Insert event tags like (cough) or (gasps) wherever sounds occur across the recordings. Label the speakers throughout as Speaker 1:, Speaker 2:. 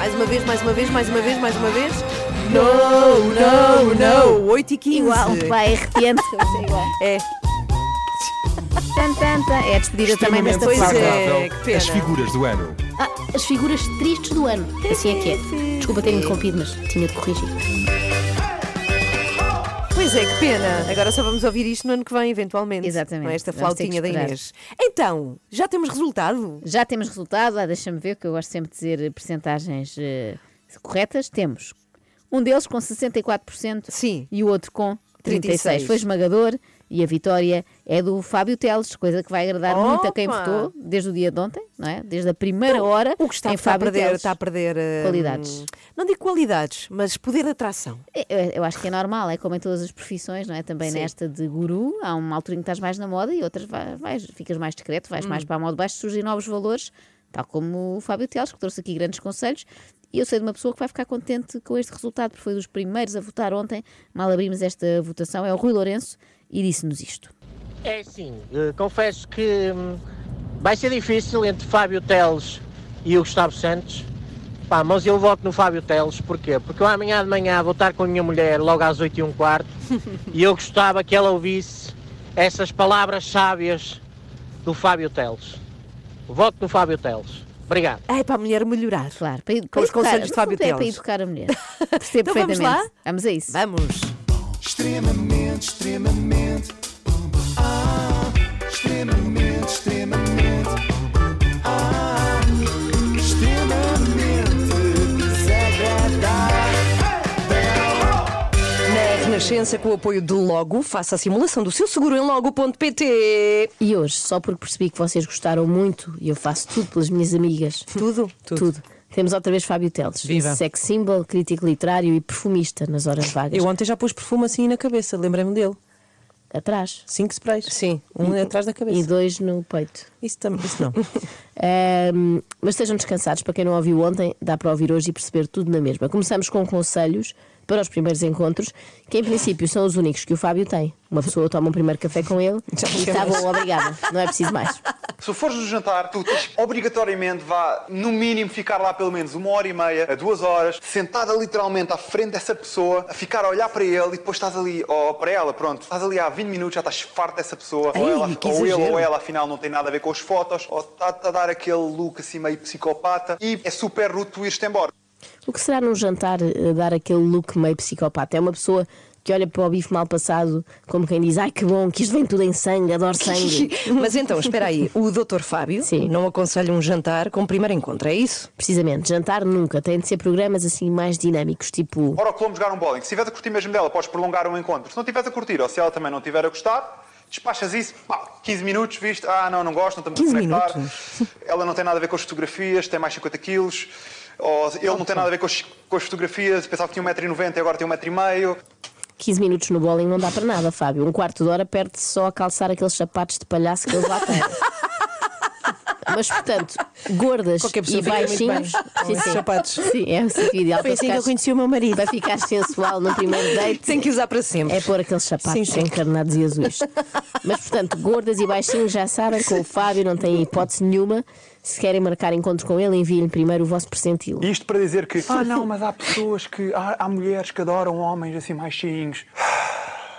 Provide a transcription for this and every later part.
Speaker 1: Mais uma vez, mais uma vez, mais uma vez, mais uma vez. Não, não, não. 8 e 15.
Speaker 2: Igual, vai, arrepiante. (laughs) é igual.
Speaker 1: É,
Speaker 2: Tan, tan, tan. É a despedida também desta
Speaker 1: Pois é. Que pena.
Speaker 3: As figuras do ano.
Speaker 2: Ah, as figuras tristes do ano. Assim é que é. Desculpa ter interrompido, mas tinha de corrigir.
Speaker 1: Pois é, que pena. Agora só vamos ouvir isto no ano que vem, eventualmente.
Speaker 2: Exatamente.
Speaker 1: Não é esta
Speaker 2: Vamos ter que
Speaker 1: flautinha da
Speaker 2: esperar.
Speaker 1: Inês. Então, já temos resultado?
Speaker 2: Já temos resultado, ah, deixa-me ver, que eu gosto sempre de dizer percentagens eh, corretas. Temos um deles com 64%
Speaker 1: Sim.
Speaker 2: e o outro com 36%.
Speaker 1: 36.
Speaker 2: Foi esmagador e a vitória é do Fábio Teles, coisa que vai agradar muito a quem
Speaker 1: Opa!
Speaker 2: votou desde o dia de ontem, não é? Desde a primeira hora
Speaker 1: O Gustavo
Speaker 2: em
Speaker 1: está a perder,
Speaker 2: Teles.
Speaker 1: está a perder hum,
Speaker 2: Qualidades.
Speaker 1: Não digo qualidades, mas poder de atração.
Speaker 2: Eu, eu acho que é normal, é como em todas as profissões, não é? Também
Speaker 1: Sim.
Speaker 2: nesta de guru, há uma altura em que estás mais na moda e outras vai- vais, ficas mais discreto, vais
Speaker 1: Hum.
Speaker 2: mais para a moda baixo, surgem novos valores, tal como o Fábio Teles, que trouxe aqui grandes conselhos. E eu sei de uma pessoa que vai ficar contente com este resultado, porque foi dos primeiros a votar ontem, mal abrimos esta votação, é o Rui Lourenço, e disse-nos isto.
Speaker 4: É sim, eh, confesso que hum, vai ser difícil entre Fábio Teles e o Gustavo Santos. Pá, mas eu voto no Fábio Teles, porquê? Porque eu amanhã de manhã vou estar com a minha mulher logo às 8 e um quarto (laughs) e eu gostava que ela ouvisse essas palavras sábias do Fábio Teles. Voto no Fábio Teles. Obrigado.
Speaker 1: É para a mulher melhorar.
Speaker 2: Claro, para,
Speaker 1: Com os conselhos de Fábio
Speaker 2: fundo É para
Speaker 1: Teles.
Speaker 2: educar a mulher. (laughs) Percebo
Speaker 1: Então vamos lá?
Speaker 2: Vamos a isso.
Speaker 1: Vamos.
Speaker 5: Extremamente, extremamente. Ah, extremamente, extremamente. Ah, extremamente desagradável.
Speaker 6: Na Renascença, com o apoio de Logo, faça a simulação do seu seguro em logo.pt.
Speaker 2: E hoje, só porque percebi que vocês gostaram muito e eu faço tudo pelas minhas amigas.
Speaker 1: Tudo?
Speaker 2: Tudo. Temos outra vez Fábio Teles.
Speaker 7: Viva.
Speaker 2: Sex symbol, crítico literário e perfumista nas horas vagas.
Speaker 7: Eu ontem já pus perfume assim na cabeça, lembrei-me dele.
Speaker 2: Atrás.
Speaker 7: Cinco sprays.
Speaker 6: Sim.
Speaker 7: Um atrás da
Speaker 2: E
Speaker 7: cabeça.
Speaker 2: dois no peito.
Speaker 7: Isso, tam- isso não. (laughs) (laughs)
Speaker 2: Ahm, mas estejam descansados. Para quem não ouviu ontem, dá para ouvir hoje e perceber tudo na mesma. Começamos com conselhos para os primeiros encontros, que em princípio são os únicos que o Fábio tem. Uma pessoa toma um primeiro café com ele
Speaker 7: Já
Speaker 2: e está bom, obrigada. Não é preciso mais. (laughs)
Speaker 8: Se fores no jantar, tu tens obrigatoriamente vá, no mínimo, ficar lá pelo menos uma hora e meia a duas horas, sentada literalmente à frente dessa pessoa, a ficar a olhar para ele e depois estás ali, ou para ela, pronto, estás ali há 20 minutos, já estás farto dessa pessoa, ou,
Speaker 1: Ei,
Speaker 8: ela,
Speaker 1: que
Speaker 8: ou ele ou ela afinal não tem nada a ver com as fotos, ou está-te a dar aquele look assim meio psicopata e é super rude tu ires-te embora.
Speaker 2: O que será num jantar eh, dar aquele look meio psicopata? É uma pessoa que olha para o bife mal passado como quem diz: Ai que bom, que isto vem tudo em sangue, adoro (laughs) sangue.
Speaker 6: Mas então, espera aí, o Dr. Fábio
Speaker 2: Sim.
Speaker 6: não aconselha um jantar com primeiro encontro, é isso?
Speaker 2: Precisamente, jantar nunca. Tem de ser programas assim mais dinâmicos, tipo.
Speaker 8: Ora, o Colombo jogar um bowling. Se estiveres a curtir mesmo dela, podes prolongar o encontro. Se não estiveres a curtir, ou se ela também não estiver a gostar, despachas isso, pá, 15 minutos, viste? Ah, não, não gosto, não estamos
Speaker 6: 15
Speaker 8: a conectar. Ela não tem nada a ver com as fotografias, tem mais 50 quilos. Ou ele não tem nada a ver com as, com as fotografias, pensava que tinha 1,90m e agora tem 1,5m.
Speaker 2: 15 minutos no bowling não dá para nada, Fábio. Um quarto de hora perde-se só a calçar aqueles sapatos de palhaço que eles lá têm. (laughs) Mas, portanto, gordas e baixinhos.
Speaker 7: com esses sapatos.
Speaker 2: Sim, é assim que ideal
Speaker 6: Foi
Speaker 2: para
Speaker 6: assim que eu conheci o meu marido.
Speaker 2: para ficar sensual no primeiro (laughs) date.
Speaker 6: Tem que usar para sempre.
Speaker 2: É pôr aqueles sapatos
Speaker 6: Sim, sim.
Speaker 2: encarnados e azuis. Mas, portanto, gordas e baixinhos já sabem, com o Fábio não têm hipótese nenhuma. Se querem marcar encontro com ele, enviem-lhe primeiro o vosso percentil.
Speaker 8: Isto para dizer que, ah não, mas há pessoas que, há, há mulheres que adoram homens assim mais cheinhos. (sighs)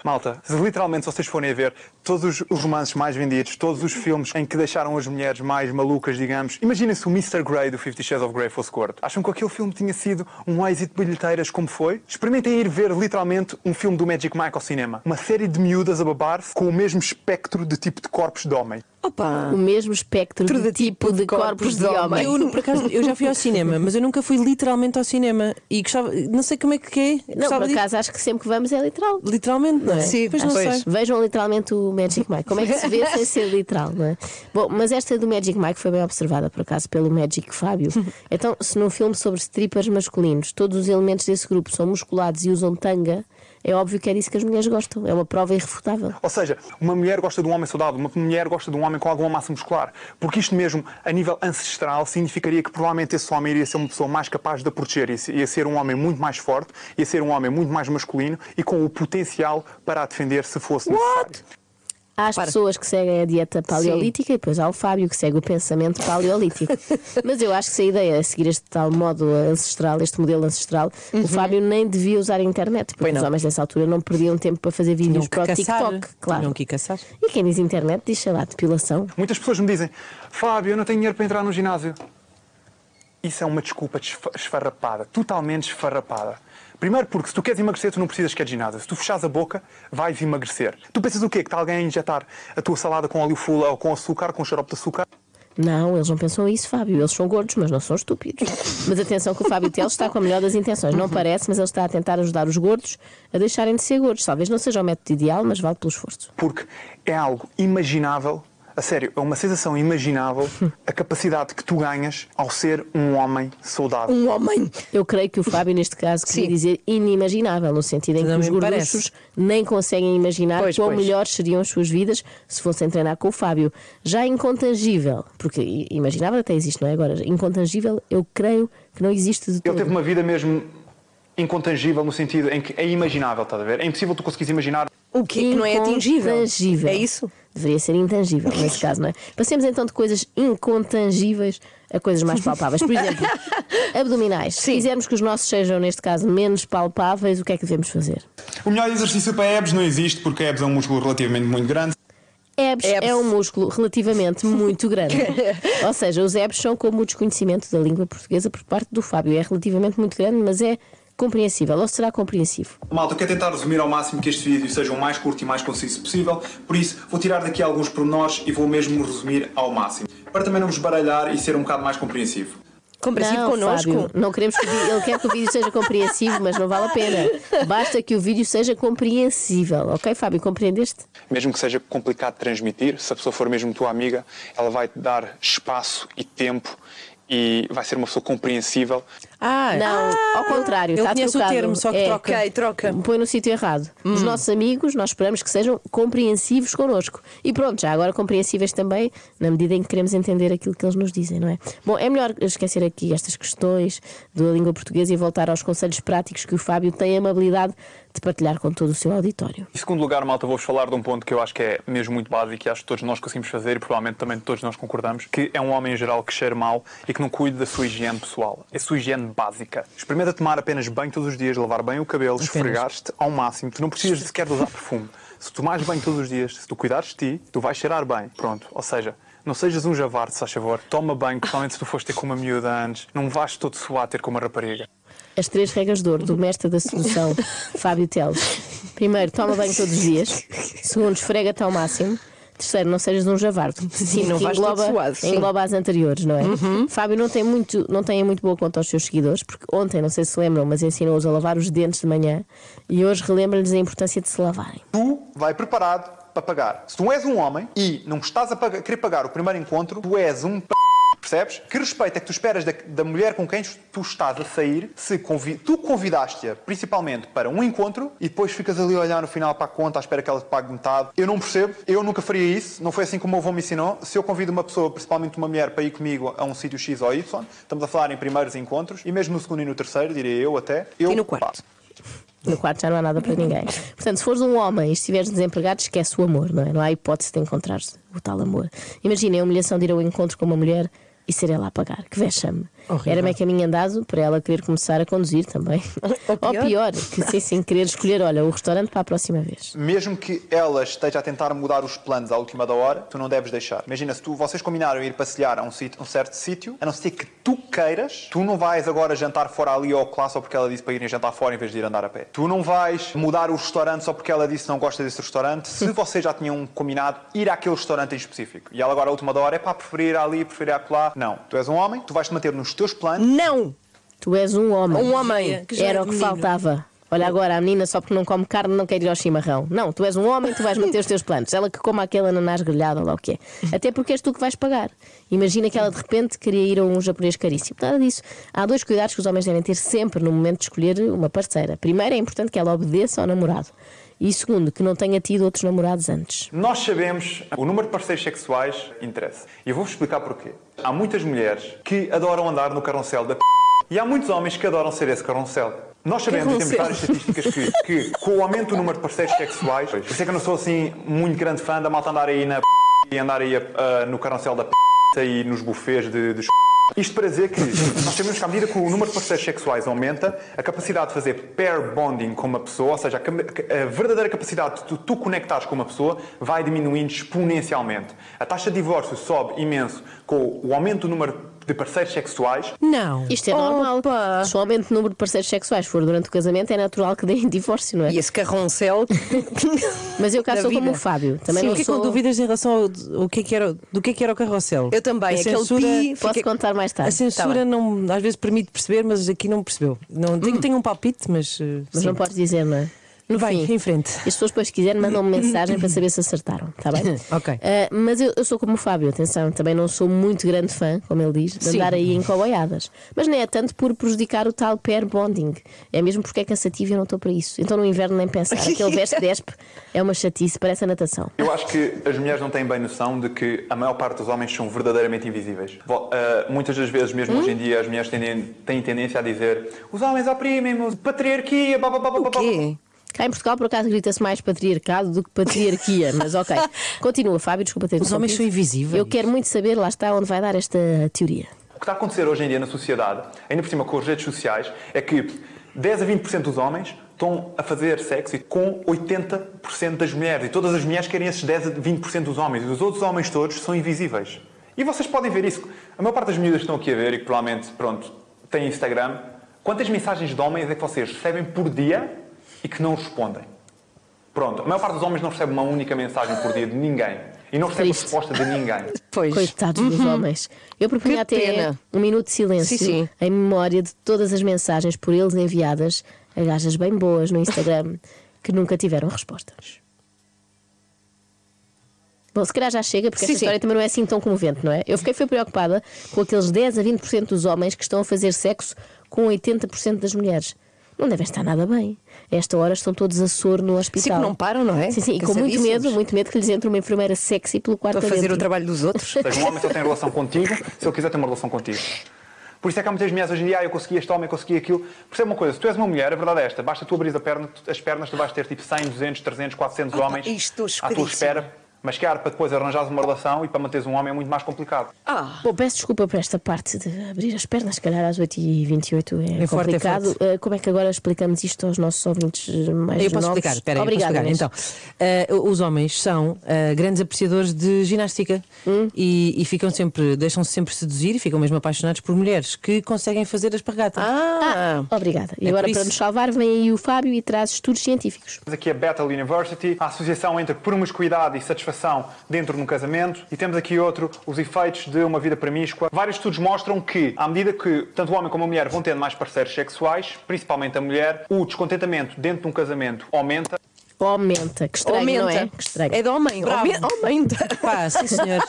Speaker 8: Malta, se literalmente se vocês forem a ver todos os romances mais vendidos, todos os filmes em que deixaram as mulheres mais malucas, digamos, imaginem se o Mr. Grey do Fifty Shades of Grey fosse gordo. Acham que aquele filme tinha sido um êxito de bilheteiras como foi? Experimentem ir ver literalmente um filme do Magic Mike ao cinema. Uma série de miúdas a babar-se com o mesmo espectro de tipo de corpos de homem.
Speaker 6: Opa!
Speaker 2: O mesmo espectro de, tipo de corpos de homem.
Speaker 7: Eu, por acaso, eu já fui ao cinema, mas eu nunca fui literalmente ao cinema. E gostava, não sei como é que é.
Speaker 2: Não, por
Speaker 7: de
Speaker 2: acaso acho que sempre que vamos é literal.
Speaker 7: Literalmente, não é?
Speaker 6: Sim,
Speaker 7: pois não
Speaker 6: pois.
Speaker 7: sei.
Speaker 2: Vejam literalmente o Magic Mike. Como é que se vê sem ser literal, não é? Bom, mas esta do Magic Mike foi bem observada, por acaso, pelo Magic Fábio. Então, se num filme sobre strippers masculinos todos os elementos desse grupo são musculados e usam tanga, é óbvio que é disso que as mulheres gostam. É uma prova irrefutável.
Speaker 8: Ou seja, uma mulher gosta de um homem saudável, uma mulher gosta de um homem com alguma massa muscular. Porque isto mesmo, a nível ancestral, significaria que provavelmente esse homem iria ser uma pessoa mais capaz de a proteger, ia- ser um homem muito mais forte, ia ser um homem muito mais masculino e com o potencial para a defender se fosse necessário.
Speaker 2: Há as
Speaker 6: Para.
Speaker 2: pessoas que seguem a dieta paleolítica e depois há o Fábio que segue o pensamento paleolítico. (laughs) Mas eu acho que se a ideia é seguir este tal modo ancestral, este modelo ancestral, o Fábio nem devia usar a internet, porque
Speaker 6: Pois
Speaker 2: os
Speaker 6: não.
Speaker 2: homens dessa altura não perdiam tempo para fazer vídeos para o
Speaker 7: caçar.
Speaker 2: TikTok. Claro.
Speaker 7: Tinham que caçar.
Speaker 2: E quem diz internet diz, sei lá, depilação.
Speaker 8: Muitas pessoas me dizem: Fábio, eu não tenho dinheiro para entrar no ginásio. Isso é uma desculpa esfarrapada, totalmente esfarrapada. Primeiro porque se tu queres emagrecer, tu não precisas que é de ginásio. Se tu fechares a boca, vais emagrecer. Tu pensas o quê? Que está alguém a injetar a tua salada com óleo full ou com açúcar, com xarope de açúcar?
Speaker 2: Não, eles não pensam isso, Fábio. Eles são gordos, mas não são estúpidos. Mas atenção que o Fábio Teles está com a melhor das intenções. Não parece, mas ele está a tentar ajudar os gordos a deixarem de ser gordos. Talvez não seja o método ideal, mas vale pelo esforço.
Speaker 8: Porque é algo imaginável, a sério, é uma sensação imaginável (laughs) a capacidade que tu ganhas ao ser um homem saudável.
Speaker 6: Um homem.
Speaker 2: Eu creio que o Fábio, neste caso, queria
Speaker 6: Sim.
Speaker 2: dizer inimaginável, no sentido em que
Speaker 7: Também
Speaker 2: os
Speaker 7: me
Speaker 2: gorduchos nem conseguem imaginar
Speaker 6: Pois,
Speaker 2: quão
Speaker 6: pois.
Speaker 2: melhores seriam as suas vidas se fossem treinar com o Fábio. Já incontangível, porque imaginável até existe, não é? Agora, incontangível, eu creio que não existe de
Speaker 8: Ele
Speaker 2: todo.
Speaker 8: teve uma vida mesmo incontangível no sentido em que é imaginável, estás a ver? É impossível tu conseguires imaginar.
Speaker 6: O que não é atingível.
Speaker 2: Intangível.
Speaker 6: É isso?
Speaker 2: Deveria ser intangível nesse caso, não é? Passemos então de coisas incontangíveis a coisas mais palpáveis. Por exemplo, (laughs) abdominais. Se quisermos que os nossos sejam, neste caso, menos palpáveis, o que é que devemos fazer?
Speaker 3: O melhor exercício para abs não existe porque abs é um músculo relativamente muito grande.
Speaker 2: Abs. é um músculo relativamente muito grande. (laughs) Ou seja, os abs são como o desconhecimento da língua portuguesa por parte do Fábio. É relativamente muito grande, mas é compreensível. Ou será compreensivo?
Speaker 3: Malta, eu quero tentar resumir ao máximo que este vídeo seja o mais curto e mais conciso possível, por isso vou tirar daqui alguns pormenores e vou mesmo resumir ao máximo, para também não vos baralhar e ser um bocado mais compreensivo.
Speaker 6: Compreensível
Speaker 2: não,
Speaker 6: connosco.
Speaker 2: Fábio, não queremos que ele quer que o vídeo seja compreensivo, mas não vale a pena. Basta que o vídeo seja compreensível. Ok, Fábio, compreendeste?
Speaker 8: Mesmo que seja complicado de transmitir, se a pessoa for mesmo tua amiga, ela vai te dar espaço e tempo e vai ser uma pessoa compreensível.
Speaker 7: Ah,
Speaker 2: Não, ao contrário,
Speaker 7: eu
Speaker 2: está
Speaker 7: conheço o
Speaker 2: trocado.
Speaker 7: termo, só que
Speaker 2: É.
Speaker 7: troca.
Speaker 6: Ok, troca.
Speaker 2: Põe no sítio errado.
Speaker 6: Hum.
Speaker 2: Os nossos amigos, nós esperamos que sejam compreensivos connosco. E pronto, já agora compreensíveis também, na medida em que queremos entender aquilo que eles nos dizem, não é? Bom, é melhor esquecer aqui estas questões da língua portuguesa e voltar aos conselhos práticos que o Fábio tem a amabilidade de partilhar com todo o seu auditório.
Speaker 8: Em segundo lugar, malta, vou-vos falar de um ponto que eu acho que é mesmo muito básico e acho que todos nós conseguimos fazer e provavelmente também todos nós concordamos, que é um homem em geral que cheira mal e que não cuide da sua higiene pessoal. A sua higiene básica. Experimenta tomar apenas banho todos os dias, lavar bem o cabelo, esfregar-te ao máximo. Tu não precisas sequer de usar perfume. Se tomares banho todos os dias, se tu cuidares de ti, tu vais cheirar bem. Pronto. Ou seja, não sejas um javarde, se faz favor. Toma banho, principalmente se tu foste ter com uma miúda antes. Não vais todo suar ter com uma rapariga.
Speaker 2: As três regras de ouro do mestre da sedução, Fábio Teles. Primeiro, toma banho todos os dias. Segundo, esfrega-te ao máximo. Terceiro, não sejas um javardo. Sim,
Speaker 6: não
Speaker 2: que
Speaker 6: vais
Speaker 2: engloba,
Speaker 6: suado, sim.
Speaker 2: engloba as anteriores, não é? Fábio não tem, muito, não tem muito boa conta aos seus seguidores, porque ontem, não sei se lembram, mas ensinou-os a lavar os dentes de manhã e hoje relembra-lhes a importância de se lavarem.
Speaker 8: Tu vai preparado para pagar. Se tu és um homem e não estás a pagar- querer pagar o primeiro encontro, tu és um p... Percebes? Que respeito é que tu esperas da, da mulher com quem tu estás a sair se convi- tu convidaste-a principalmente para um encontro e depois ficas ali a olhar no final para a conta à espera que ela te pague metade? Eu não percebo, eu nunca faria isso, não foi assim como o meu avô me ensinou. Se eu convido uma pessoa, principalmente uma mulher, para ir comigo a um sítio X ou Y, estamos a falar em primeiros encontros e mesmo no segundo e no terceiro, diria eu até. Eu,
Speaker 6: E no quarto?
Speaker 8: pá,
Speaker 2: No quarto já não há nada para ninguém. Portanto, se fores um homem e estiveres desempregado, esquece o amor, não é? Não há hipótese de encontrares o tal amor. Imagina a humilhação de ir ao encontro com uma mulher e ser ela a pagar. Que vexame. Era meio caminho andado para ela querer começar a conduzir também. (laughs) Ou pior, que sim, sim, querer escolher, olha, o restaurante para a próxima vez.
Speaker 8: Mesmo que ela esteja a tentar mudar os planos à última da hora, tu não deves deixar. Imagina, se tu, vocês combinaram ir passear a um, sítio- um certo sítio, a não ser que tu queiras, tu não vais agora jantar fora ali ao classe só porque ela disse para irem jantar fora em vez de ir andar a pé. Tu não vais mudar o restaurante só porque ela disse que não gosta desse restaurante, se (laughs) vocês já tinham combinado ir àquele restaurante em específico. E ela agora, à última da hora, é para preferir ir ali, preferir ir acolá. Não. Tu és um homem, tu vais te manter nos teus planos.
Speaker 6: Não!
Speaker 2: Tu és um homem.
Speaker 6: Um homem.
Speaker 7: Que já
Speaker 2: Era
Speaker 7: é
Speaker 2: o que
Speaker 7: menino.
Speaker 2: faltava. Olha agora, a menina só porque não come carne não quer ir ao chimarrão. Não, tu és um homem, tu vais manter os teus planos. Ela que coma aquele ananás grelhado ou lá o que é. Até porque és tu que vais pagar. Imagina que ela de repente queria ir a um japonês caríssimo. Nada disso. Há dois cuidados que os homens devem ter sempre no momento de escolher uma parceira. Primeiro, é importante que ela obedeça ao namorado. E segundo, que não tenha tido outros namorados antes.
Speaker 8: Nós sabemos o número de parceiros sexuais interessa. E vou-vos explicar porquê. Há muitas mulheres que adoram andar no carrossel da p... E há muitos homens que adoram ser esse carroncel. Nós sabemos, temos várias estatísticas, que, que com o aumento do número de parceiros sexuais, por isso é que eu não sou assim muito grande fã da malta andar aí na p... e andar aí ah, no carroncel da p... e nos bufês de, de isto para dizer que nós sabemos que à medida que o número de parceiros sexuais aumenta, a capacidade de fazer pair bonding com uma pessoa, ou seja, a, verdadeira capacidade de tu, tu conectares com uma pessoa, vai diminuindo exponencialmente. A taxa de divórcio sobe imenso com o aumento do número de parceiros sexuais.
Speaker 7: Não.
Speaker 2: Isto é normal.
Speaker 6: Opa!
Speaker 2: Se o aumento do número de parceiros sexuais for durante o casamento, é natural que deem divórcio, não é?
Speaker 6: E esse carroncel. (laughs)
Speaker 2: Mas eu cá sou como
Speaker 6: vida.
Speaker 2: o Fábio. Também
Speaker 7: Sim,
Speaker 2: não
Speaker 7: fiquei
Speaker 2: sou...
Speaker 7: com dúvidas em relação ao, ao que é que era, do que é que era o carrossel.
Speaker 6: Eu também,
Speaker 7: A
Speaker 6: aquele
Speaker 7: censura,
Speaker 6: pi.
Speaker 2: Posso
Speaker 6: fica-
Speaker 2: contar mais
Speaker 7: A
Speaker 2: tarde.
Speaker 7: censura
Speaker 6: Tá
Speaker 7: não, às vezes permite perceber, mas aqui não percebeu. Não, tenho, tenho um palpite, mas. eh,
Speaker 2: Mas
Speaker 7: sim.
Speaker 2: não podes dizer, não é? No
Speaker 7: Vai,
Speaker 2: fim,
Speaker 7: em frente.
Speaker 2: E as pessoas depois se quiserem mandam-me (coughs) mensagem para saber se acertaram, está bem? (coughs)
Speaker 7: Ok.
Speaker 2: Ah, mas eu, eu sou como o Fábio, atenção, também não sou muito grande fã, como ele diz, de
Speaker 6: Sim.
Speaker 2: andar aí em coboiadas. Mas nem é tanto por prejudicar o tal pair bonding. É mesmo porque é cansativo e eu não estou para isso. Então no inverno nem pensar. Aquele veste (laughs) despe é uma chatice, parece a natação.
Speaker 8: Eu acho que as mulheres não têm bem noção de que a maior parte dos homens são verdadeiramente invisíveis. Ah, muitas das vezes, mesmo hoje em dia, as mulheres tendem, têm tendência a dizer os homens oprimem-me, patriarquia, blá, blá, blá, blá, blá,
Speaker 6: O
Speaker 8: blá.
Speaker 6: quê?
Speaker 2: Cá em Portugal, por acaso, grita-se mais patriarcado do que patriarquia, (laughs) mas ok. Continua, Fábio, desculpa ter
Speaker 7: Os homens são invisíveis.
Speaker 2: Eu quero muito saber, lá está, onde vai dar esta teoria.
Speaker 8: O que está a acontecer hoje em dia na sociedade, ainda por cima com as redes sociais, é que 10 a 20% dos homens estão a fazer sexo com 80% das mulheres. E todas as mulheres querem esses 10 a 20% dos homens. E os outros homens todos são invisíveis. E vocês podem ver isso. A maior parte das miúdas que estão aqui a ver e que provavelmente, pronto, têm Instagram, quantas mensagens de homens é que vocês recebem por dia e que não respondem? Pronto, a maior parte dos homens não recebe uma única mensagem por dia de ninguém. E não recebe
Speaker 2: Triste.
Speaker 8: resposta de ninguém. (laughs)
Speaker 6: Pois.
Speaker 2: Coitados dos homens. Eu propunha
Speaker 6: Que
Speaker 2: até
Speaker 6: pena.
Speaker 2: um minuto de silêncio
Speaker 6: Sim, sim.
Speaker 2: em memória de todas as mensagens por eles enviadas a gajas bem boas no Instagram (laughs) que nunca tiveram respostas. Bom, se calhar já chega, porque
Speaker 6: Sim,
Speaker 2: esta
Speaker 6: sim.
Speaker 2: história também não é assim tão comovente, não é? Eu fiquei foi preocupada com aqueles 10 a 20% dos homens que estão a fazer sexo com 80% das mulheres. Não devem estar nada bem. A esta hora estão todos a soro no hospital.
Speaker 6: Sim, que não param, não é?
Speaker 2: Sim, sim, e com muito medo, muito medo que lhes entre uma enfermeira sexy pelo quarto
Speaker 6: Para fazer
Speaker 2: adentro.
Speaker 6: o trabalho dos outros.
Speaker 8: Ou seja, um homem só tem relação contigo se ele quiser ter uma relação contigo. Por isso é que há muitas mulheres hoje em dia, ah, eu consegui este homem, eu consegui aquilo. Percebe uma coisa, se tu és uma mulher, a verdade é esta, basta tu abrir a perna, as pernas, tu vais ter tipo 100, 200, 300, 400
Speaker 6: Ah,
Speaker 8: homens à tua espera. Mas que para depois arranjares uma relação e para manteres um homem é muito mais complicado.
Speaker 6: Ah,
Speaker 2: Bom, peço desculpa por esta parte de abrir as pernas, se calhar às 8h28 é,
Speaker 7: É forte, é
Speaker 2: complicado.
Speaker 7: forte.
Speaker 2: Eh, Como é que agora explicamos isto aos nossos ouvintes mais
Speaker 7: Eu posso
Speaker 2: novos?
Speaker 7: explicar, espera aí, eu posso
Speaker 2: Obrigada,
Speaker 7: explicar. Então, eh, os homens são eh, grandes apreciadores de ginástica
Speaker 2: Hum.
Speaker 7: e, e ficam sempre, deixam-se sempre seduzir e ficam mesmo apaixonados por mulheres que conseguem fazer a espargata.
Speaker 6: ah,
Speaker 2: Obrigada. E
Speaker 7: É
Speaker 2: agora, para nos salvar, vem aí o Fábio e traz estudos científicos.
Speaker 8: Temos aqui a Bethel University, a associação entre promiscuidade e satisfação dentro de um casamento. E temos aqui outro, os efeitos de uma vida promíscua. Vários estudos mostram que, à medida que tanto o homem como a mulher vão tendo mais parceiros sexuais, principalmente a mulher, o descontentamento dentro de um casamento aumenta.
Speaker 2: Aumenta. Que estranho,
Speaker 6: aumenta.
Speaker 2: não é? Que estranho.
Speaker 6: É de homem.
Speaker 7: Bravo.
Speaker 6: Aume- Aumenta.
Speaker 7: Pá, sim senhor.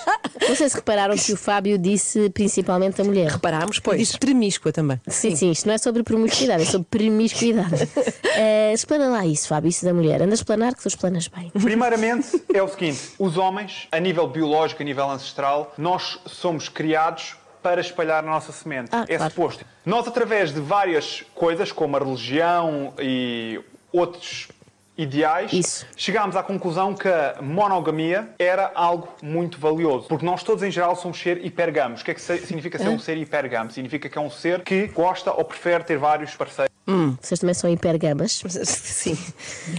Speaker 2: Não sei se repararam que o Fábio disse principalmente a mulher.
Speaker 6: Reparámos,
Speaker 7: Diz
Speaker 6: pois.
Speaker 7: tremíscua também.
Speaker 2: Sim, sim, isto não é sobre promiscuidade, é sobre promiscuidade. Eh, explana lá isso, Fábio, isso da mulher. Andas a explanar que tu explanas bem.
Speaker 8: Primeiramente, é o seguinte: os homens, a nível biológico, a nível ancestral, nós somos criados para espalhar a nossa semente.
Speaker 2: Ah,
Speaker 8: é
Speaker 2: claro.
Speaker 8: suposto. Nós, através de várias coisas, como a religião e outros ideais,
Speaker 2: Isso.
Speaker 8: chegámos à conclusão que a monogamia era algo muito valioso. Porque nós todos, em geral, somos ser hipergamos. O que é que significa ser um ser hipergamo? Significa que é um ser que gosta ou prefere ter vários parceiros.
Speaker 2: Vocês também são hipergamas. (laughs)
Speaker 6: Sim.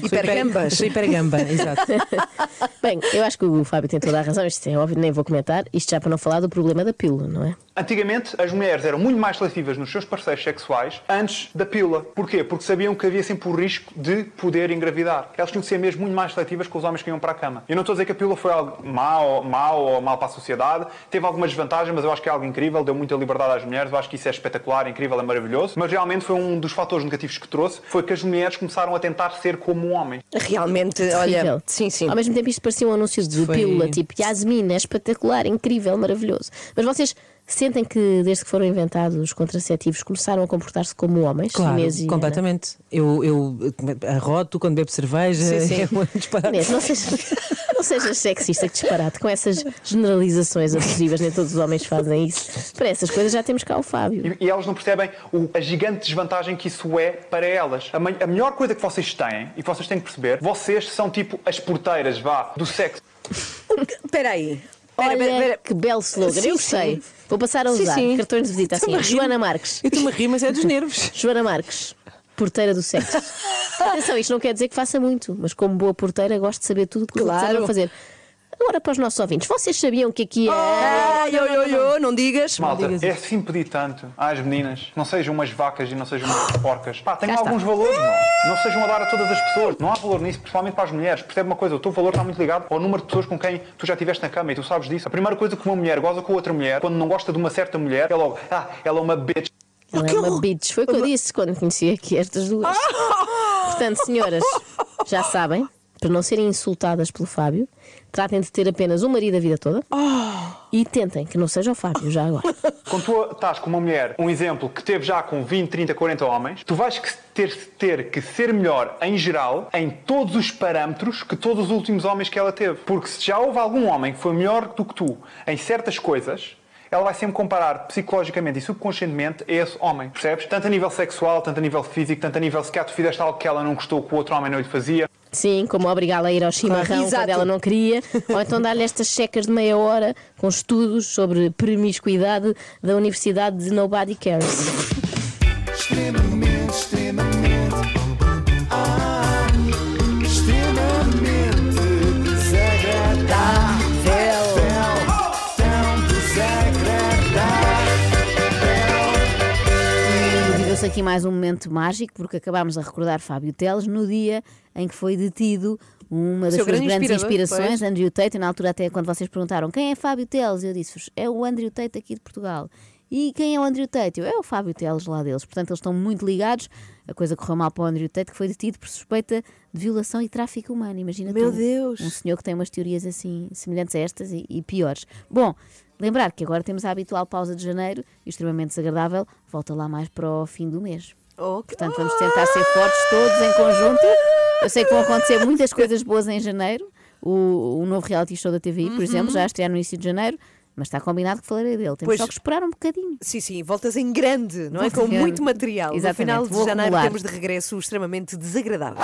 Speaker 6: Hipergambas.
Speaker 7: Sou hipergamba, (laughs) exato.
Speaker 2: Bem, eu acho que o Fábio tem toda a razão, isto é óbvio, nem vou comentar. Isto já para não falar do problema da pílula, não é?
Speaker 8: Antigamente, as mulheres eram muito mais seletivas nos seus parceiros sexuais antes da pílula. Porquê? Porque sabiam que havia sempre o risco de poder engravidar. Elas tinham que ser mesmo muito mais seletivas com os homens que iam para a cama. Eu não estou a dizer que a pílula foi algo mau, mau ou mal para a sociedade. Teve algumas desvantagens, mas eu acho que é algo incrível. Deu muita liberdade às mulheres. Eu acho que isso é espetacular, incrível, é maravilhoso. Mas realmente foi um dos fatores negativos que trouxe. Foi que as mulheres começaram a tentar ser como um homem.
Speaker 6: Realmente,
Speaker 2: Terrível.
Speaker 6: olha. Sim, sim.
Speaker 2: Ao mesmo tempo, isto parecia um anúncio de
Speaker 7: Foi-
Speaker 2: pílula, tipo Yasmin, é espetacular, incrível, maravilhoso. Mas vocês sentem que desde que foram inventados os contraceptivos começaram a comportar-se como homens?
Speaker 7: Claro,
Speaker 2: e
Speaker 7: completamente. Eu, eu arroto quando bebo cerveja.
Speaker 6: Sim, sim. (laughs)
Speaker 7: É um?
Speaker 2: Inês, não sejas, não Não sejas sexista, que disparate, com essas generalizações abusivas, nem todos os homens fazem isso. Para essas coisas já temos cá o Fábio.
Speaker 8: E, e elas não percebem o- a gigante desvantagem que isso é para elas. A, a melhor coisa que vocês têm, e que vocês têm que perceber, vocês são tipo as porteiras, vá, do sexo.
Speaker 6: Espera aí.
Speaker 2: Olha,
Speaker 6: espera, espera.
Speaker 2: que belo slogan.
Speaker 6: Sim,
Speaker 2: Eu
Speaker 6: sim.
Speaker 2: sei. Vou passar a usar
Speaker 6: sim.
Speaker 2: cartões de visita assim. Joana Marques.
Speaker 7: Eu estou-me a rir, mas é dos nervos.
Speaker 2: Joana Marques, porteira do sexo. (laughs) Atenção, isto não quer dizer que faça muito, mas como boa porteira gosto de saber tudo o que os outros
Speaker 6: Claro.
Speaker 2: andam a fazer. Agora para os nossos ouvintes, vocês sabiam que aqui é.
Speaker 6: Ai, oi, oi, oi, não digas.
Speaker 8: Malta,
Speaker 7: digas
Speaker 8: é assim pedir tanto às meninas. Não sejam umas vacas e não sejam umas (gasps) porcas. Pá, tenham
Speaker 2: está.
Speaker 8: alguns valores, não. Não sejam a dar a todas as pessoas. Não há valor nisso, principalmente para as mulheres. Percebe uma coisa, o teu valor está muito ligado ao número de pessoas com quem tu já estiveste na cama e tu sabes disso. A primeira coisa que uma mulher goza com outra mulher, quando não gosta de uma certa mulher, é logo, ah, ela é uma bitch.
Speaker 2: Ela é uma bitch. Foi o que eu disse quando conheci aqui estas duas. (laughs) Portanto, senhoras, já sabem, para não serem insultadas pelo Fábio, tratem de ter apenas um marido a vida toda e tentem que não seja o Fábio, já agora. (laughs)
Speaker 8: Quando tu estás com uma mulher, um exemplo, que teve já com 20, 30, 40 homens, tu vais ter, ter que ser melhor em geral, em todos os parâmetros, que todos os últimos homens que ela teve. Porque se já houve algum homem que foi melhor do que tu em certas coisas, ela vai sempre comparar psicologicamente e subconscientemente a esse homem, percebes? Tanto a nível sexual, tanto a nível físico, tanto a nível se calhar tu fizeste algo que ela não gostou, que o outro homem não lhe fazia.
Speaker 2: Sim, como obrigá-la a ir ao chimarrão
Speaker 6: Exato.
Speaker 2: quando ela não queria, ou então dar-lhe estas checas de meia hora com estudos sobre promiscuidade da Universidade de Nobody Cares.
Speaker 9: E viveu-se aqui mais um momento mágico, porque acabámos a recordar Fábio Teles no dia em que foi detido uma das
Speaker 1: Seu
Speaker 9: suas
Speaker 1: grande
Speaker 9: grandes inspirações,
Speaker 1: pois.
Speaker 9: Andrew Tate. E na altura, até quando vocês perguntaram quem é Fábio Teles, eu disse-vos: é o Andrew Tate aqui de Portugal. E quem é o Andrew Tate? Eu, é o Fábio Teles lá deles. Portanto, eles estão muito ligados. A coisa correu mal para o Andrew Tate, que foi detido por suspeita de violação e tráfico humano. Imagina
Speaker 1: Meu
Speaker 9: tu,
Speaker 1: Deus.
Speaker 9: Um senhor que tem umas teorias assim semelhantes a estas e, e piores. Bom, lembrar que agora temos a habitual pausa de janeiro e o extremamente desagradável volta lá mais para o fim do mês.
Speaker 1: Ok.
Speaker 9: Portanto, vamos tentar ser fortes todos em conjunto. Eu sei que vão acontecer muitas coisas boas em janeiro. O, o novo reality show da TVI, por exemplo, já estreia no início de janeiro, mas está combinado que falarei dele. Temos
Speaker 6: Pois.
Speaker 9: só que esperar um bocadinho.
Speaker 6: Sim, sim, voltas em grande, não é? Com muito material. No
Speaker 9: Exatamente,
Speaker 6: final de
Speaker 9: vou
Speaker 6: janeiro
Speaker 9: acumular.
Speaker 6: temos de regresso o extremamente desagradável.